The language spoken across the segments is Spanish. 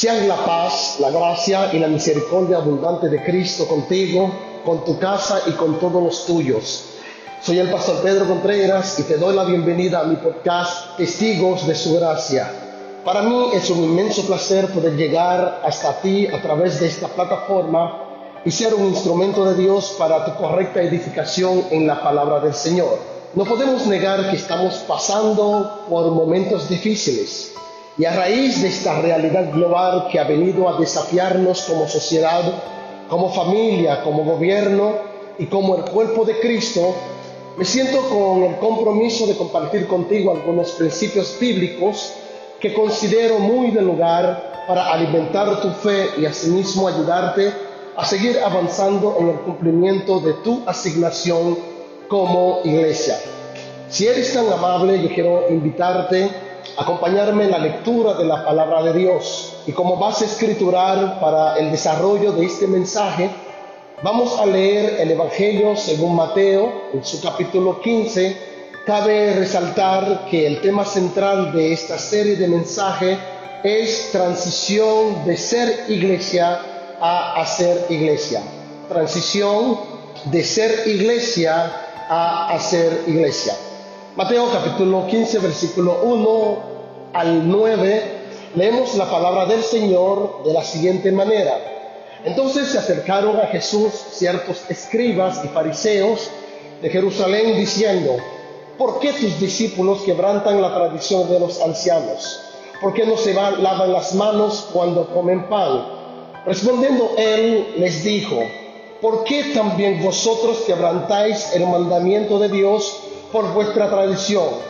Sean la paz, la gracia y la misericordia abundante de Cristo contigo, con tu casa y con todos los tuyos. Soy el pastor Pedro Contreras y te doy la bienvenida a mi podcast Testigos de su Gracia. Para mí es un inmenso placer poder llegar hasta ti a través de esta plataforma y ser un instrumento de Dios para tu correcta edificación en la palabra del Señor. No podemos negar que estamos pasando por momentos difíciles y a raíz de esta realidad global que ha venido a desafiarnos como sociedad, como familia, como gobierno y como el cuerpo de Cristo, me siento con el compromiso de compartir contigo algunos principios bíblicos que considero muy de lugar para alimentar tu fe y asimismo ayudarte a seguir avanzando en el cumplimiento de tu asignación como iglesia. Si eres tan amable, yo quiero invitarte acompañarme en la lectura de la palabra de Dios. Y como base escritural para el desarrollo de este mensaje, vamos a leer el Evangelio según Mateo en su capítulo 15 Cabe resaltar que el tema central de esta serie de mensajes es transición de ser iglesia a hacer iglesia. Transición de ser iglesia a hacer iglesia. Mateo capítulo 15 versículo 1 al 9 leemos la palabra del Señor de la siguiente manera. Entonces se acercaron a Jesús ciertos escribas y fariseos de Jerusalén diciendo, ¿por qué tus discípulos quebrantan la tradición de los ancianos? ¿Por qué no se lavan las manos cuando comen pan? Respondiendo él les dijo, ¿por qué también vosotros quebrantáis el mandamiento de Dios por vuestra tradición?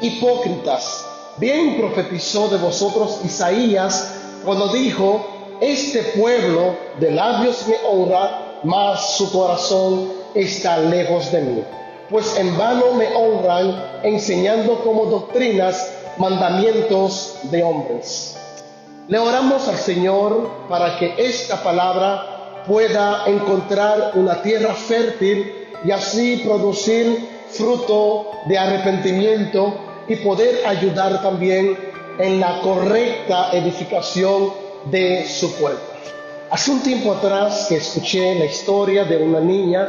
Hipócritas, bien profetizó de vosotros Isaías cuando dijo, este pueblo de labios me honra, mas su corazón está lejos de mí pues en vano me honran enseñando como doctrinas mandamientos de hombres. Le oramos al Señor para que esta palabra pueda encontrar una tierra fértil y así producir fruto de arrepentimiento y poder ayudar también en la correcta edificación de su cuerpo. Hace un tiempo atrás que escuché la historia de una niña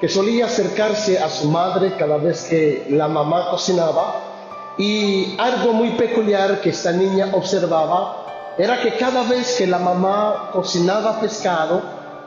que solía acercarse a su madre cada vez que la mamá cocinaba y algo muy peculiar que esta niña observaba era que cada vez que la mamá cocinaba pescado,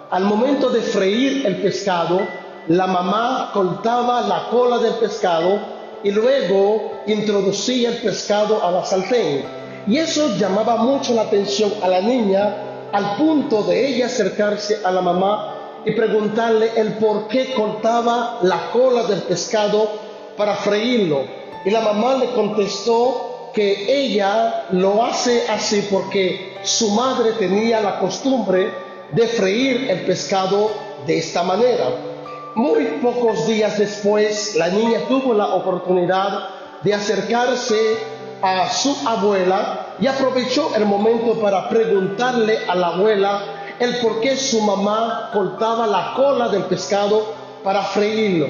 al momento de freír el pescado, la mamá cortaba la cola del pescado y luego introducía el pescado a la sartén. Y eso llamaba mucho la atención a la niña al punto de ella acercarse a la mamá y preguntarle el por qué cortaba la cola del pescado para freírlo. Y la mamá le contestó que ella lo hace así porque su madre tenía la costumbre de freír el pescado de esta manera. Muy pocos días después, la niña tuvo la oportunidad de acercarse a su abuela y aprovechó el momento para preguntarle a la abuela el por qué su mamá cortaba la cola del pescado para freírlo.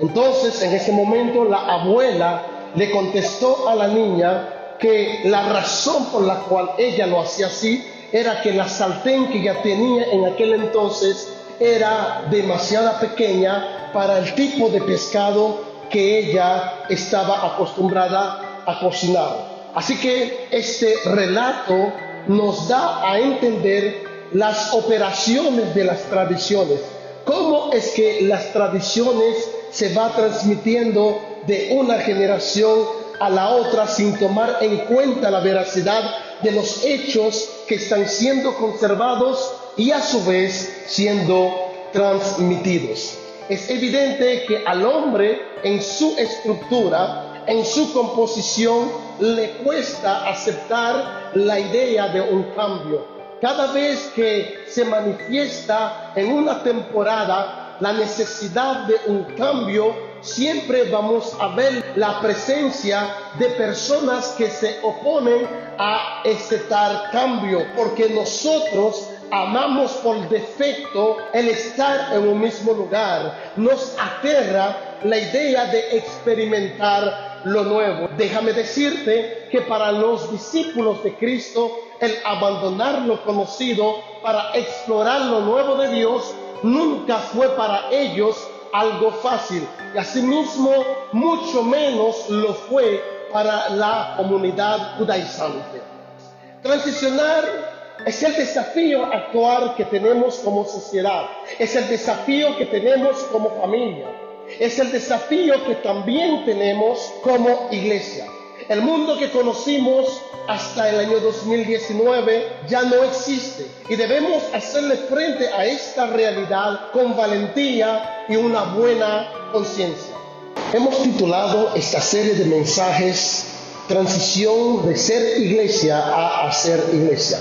Entonces, en ese momento, la abuela le contestó a la niña que la razón por la cual ella lo hacía así era que la sartén que ella tenía en aquel entonces era demasiado pequeña para el tipo de pescado que ella estaba acostumbrada a cocinar. Así que este relato nos da a entender las operaciones de las tradiciones. ¿Cómo es que las tradiciones se va transmitiendo de una generación a la otra sin tomar en cuenta la veracidad de los hechos que están siendo conservados y a su vez siendo transmitidos? Es evidente que al hombre en su estructura en su composición le cuesta aceptar la idea de un cambio. Cada vez que se manifiesta en una temporada la necesidad de un cambio, siempre vamos a ver la presencia de personas que se oponen a tal cambio, porque nosotros amamos por defecto el estar en un mismo lugar. Nos aterra la idea de experimentar lo nuevo. Déjame decirte que para los discípulos de Cristo, el abandonar lo conocido para explorar lo nuevo de Dios nunca fue para ellos algo fácil. Y asimismo, mucho menos lo fue para la comunidad judaizante. Transicionar es el desafío actual que tenemos como sociedad, es el desafío que tenemos como familia, es el desafío que también tenemos como iglesia. El mundo que conocimos hasta el año 2019 ya no existe y debemos hacerle frente a esta realidad con valentía y una buena conciencia. Hemos titulado esta serie de mensajes Transición de ser iglesia a hacer iglesia.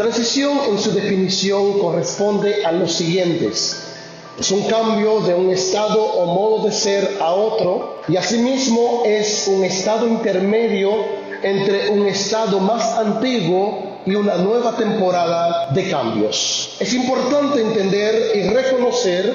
Transición en su definición corresponde a los siguientes. Es un cambio de un estado o modo de ser a otro y asimismo es un estado intermedio entre un estado más antiguo y una nueva temporada de cambios. Es importante entender y reconocer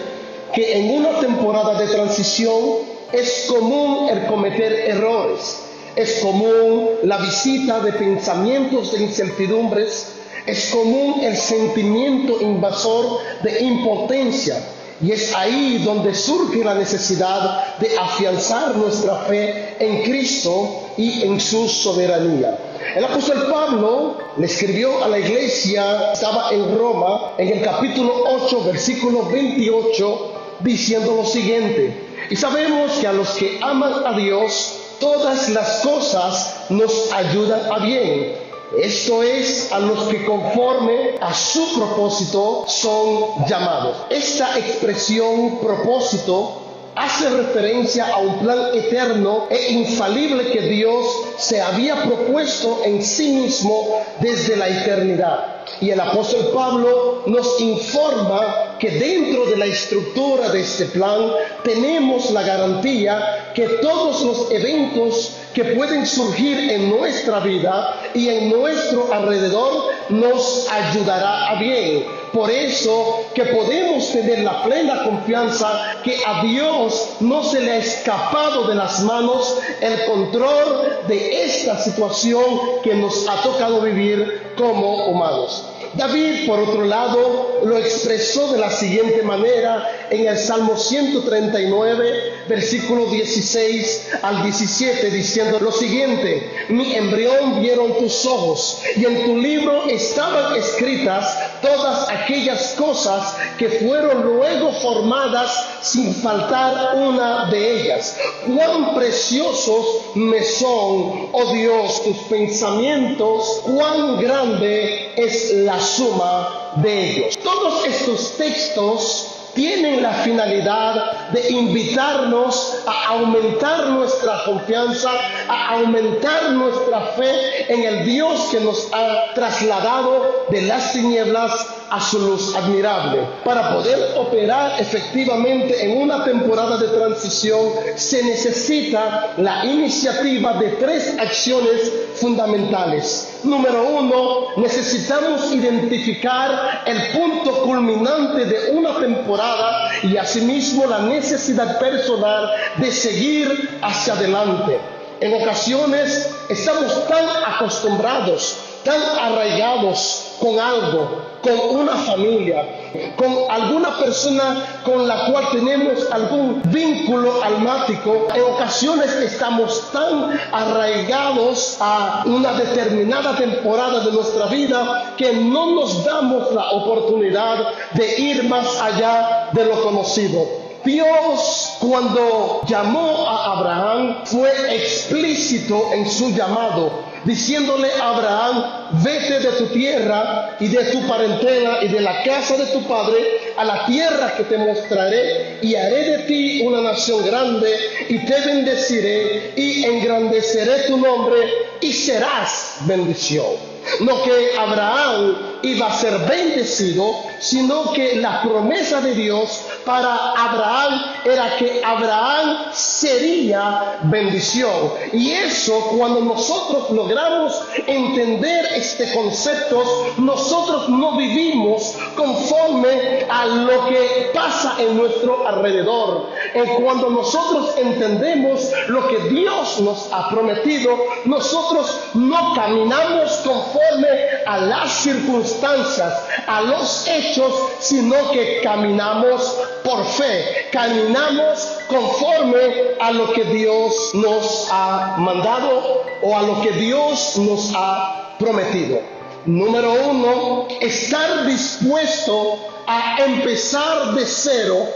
que en una temporada de transición es común el cometer errores, es común la visita de pensamientos de incertidumbres, es común el sentimiento invasor de impotencia y es ahí donde surge la necesidad de afianzar nuestra fe en Cristo y en su soberanía. El apóstol Pablo le escribió a la iglesia, estaba en Roma, en el capítulo 8, versículo 28, diciendo lo siguiente. Y sabemos que a los que aman a Dios, todas las cosas nos ayudan a bien esto es a los que conforme a su propósito son llamados. Esta expresión propósito hace referencia a un plan eterno e infalible que Dios se había propuesto en sí mismo desde la eternidad. Y el apóstol Pablo nos informa que dentro de la estructura de este plan tenemos la garantía que todos los eventos que pueden surgir en nuestra vida y en nuestro alrededor nos ayudará a bien. Por eso que podemos tener la plena confianza que a Dios no se le ha escapado de las manos el control de esta situación que nos ha tocado vivir como humanos. David, por otro lado, lo expresó de la siguiente manera en el Salmo 139, versículo 16 al 17, diciendo lo siguiente, mi embrión vieron tus ojos y en tu libro estaban escritas todas aquellas cosas que fueron luego formadas sin faltar una de ellas. Cuán preciosos me son, oh Dios, tus pensamientos, cuán grande es la suma de ellos. Todos estos textos tienen la finalidad de invitarnos a aumentar nuestra confianza, a aumentar nuestra fe en el Dios que nos ha trasladado de las tinieblas a su luz admirable. Para poder operar efectivamente en una temporada de transición se necesita la iniciativa de tres acciones fundamentales. Número uno, necesitamos identificar el punto culminante de una temporada y asimismo la necesidad personal de seguir hacia adelante. En ocasiones estamos tan acostumbrados, tan arraigados con algo, con una familia, con alguna persona con la cual tenemos algún vínculo almático. En ocasiones estamos tan arraigados a una determinada temporada de nuestra vida que no nos damos la oportunidad de ir más allá de lo conocido. Dios cuando llamó a Abraham fue explícito en su llamado diciéndole a Abraham, vete de tu tierra y de tu parentela y de la casa de tu padre a la tierra que te mostraré y haré de ti una nación grande y te bendeciré y engrandeceré tu nombre y serás bendición. No que Abraham iba a ser bendecido, sino que la promesa de Dios para Abraham era que Abraham sería bendición. Y eso cuando nosotros logramos entender este concepto, nosotros no vivimos conforme a lo que pasa en nuestro alrededor. Y cuando nosotros entendemos lo que Dios nos ha prometido, nosotros no caminamos conforme a las circunstancias, a los hechos, sino que caminamos por fe, caminamos conforme a lo que Dios nos ha mandado o a lo que Dios nos ha prometido. Número uno, estar dispuesto a empezar de cero,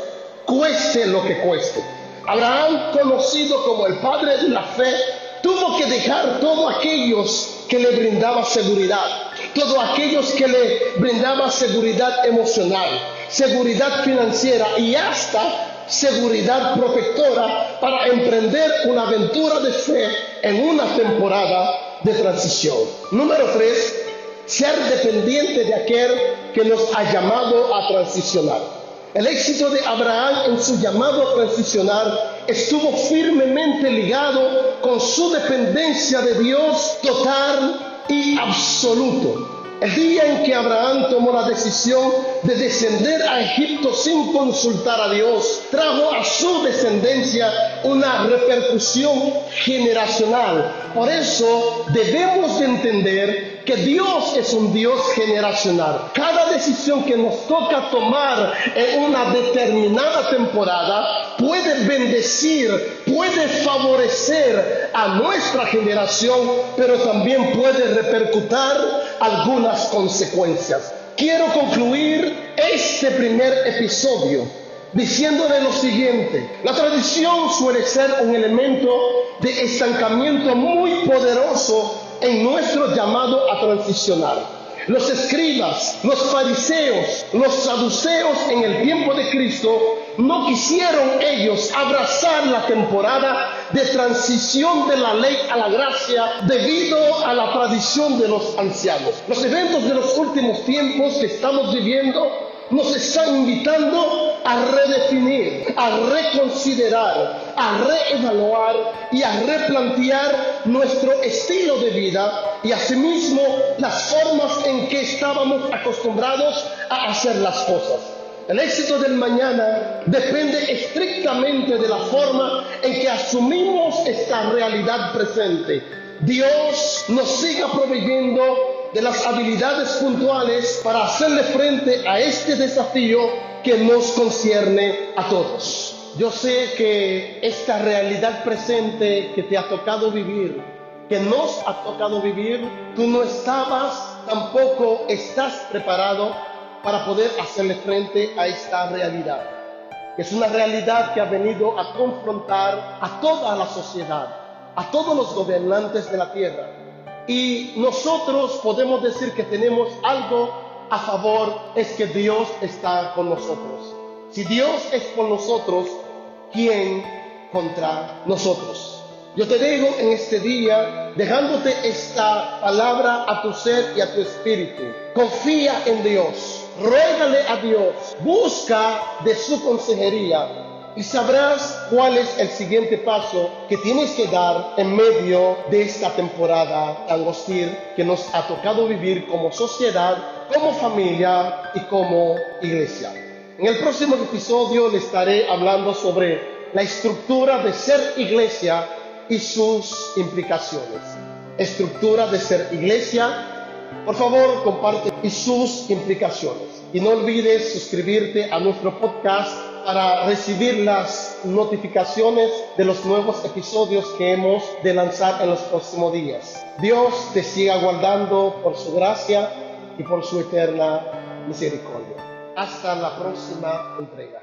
cueste lo que cueste. Abraham, conocido como el padre de la fe, tuvo que dejar todos aquellos que le brindaba seguridad, todos aquellos que le brindaba seguridad emocional, seguridad financiera y hasta seguridad protectora para emprender una aventura de fe en una temporada de transición. Número tres, ser dependiente de aquel que nos ha llamado a transicionar. El éxito de Abraham en su llamado a transicionar estuvo firmemente ligado con su dependencia de Dios total y absoluto. El día en que Abraham tomó la decisión de descender a Egipto sin consultar a Dios, trajo a su descendencia una repercusión generacional. Por eso debemos de entender que Dios es un Dios generacional. Decisión que nos toca tomar en una determinada temporada puede bendecir, puede favorecer a nuestra generación, pero también puede repercutir algunas consecuencias. Quiero concluir este primer episodio diciéndole lo siguiente. La tradición suele ser un elemento de estancamiento muy poderoso en nuestro llamado a transicionar. Los escribas, los fariseos, los saduceos en el tiempo de Cristo no quisieron ellos abrazar la temporada de transición de la ley a la gracia debido a la tradición de los ancianos. Los eventos de los últimos tiempos que estamos viviendo nos está invitando a redefinir, a reconsiderar, a reevaluar y a replantear nuestro estilo de vida y asimismo las formas en que estábamos acostumbrados a hacer las cosas. El éxito del mañana depende estrictamente de la forma en que asumimos esta realidad presente. Dios nos siga proveyendo de las habilidades puntuales para hacerle frente a este desafío que nos concierne a todos. Yo sé que esta realidad presente que te ha tocado vivir, que nos ha tocado vivir, tú no estabas, tampoco estás preparado para poder hacerle frente a esta realidad. Es una realidad que ha venido a confrontar a toda la sociedad, a todos los gobernantes de la tierra y nosotros podemos decir que tenemos algo a favor, es que Dios está con nosotros. Si Dios es con nosotros, ¿quién contra nosotros? Yo te digo en este día, dejándote esta palabra a tu ser y a tu espíritu. Confía en Dios, ruégale a Dios, busca de su consejería y sabrás cuál es el siguiente paso que tienes que dar en medio de esta temporada tan que nos ha tocado vivir como sociedad, como familia y como iglesia. En el próximo episodio le estaré hablando sobre la estructura de ser iglesia y sus implicaciones. Estructura de ser iglesia. Por favor, comparte y sus implicaciones. Y no olvides suscribirte a nuestro podcast para recibir las notificaciones de los nuevos episodios que hemos de lanzar en los próximos días. Dios te siga guardando por su gracia y por su eterna misericordia. Hasta la próxima entrega.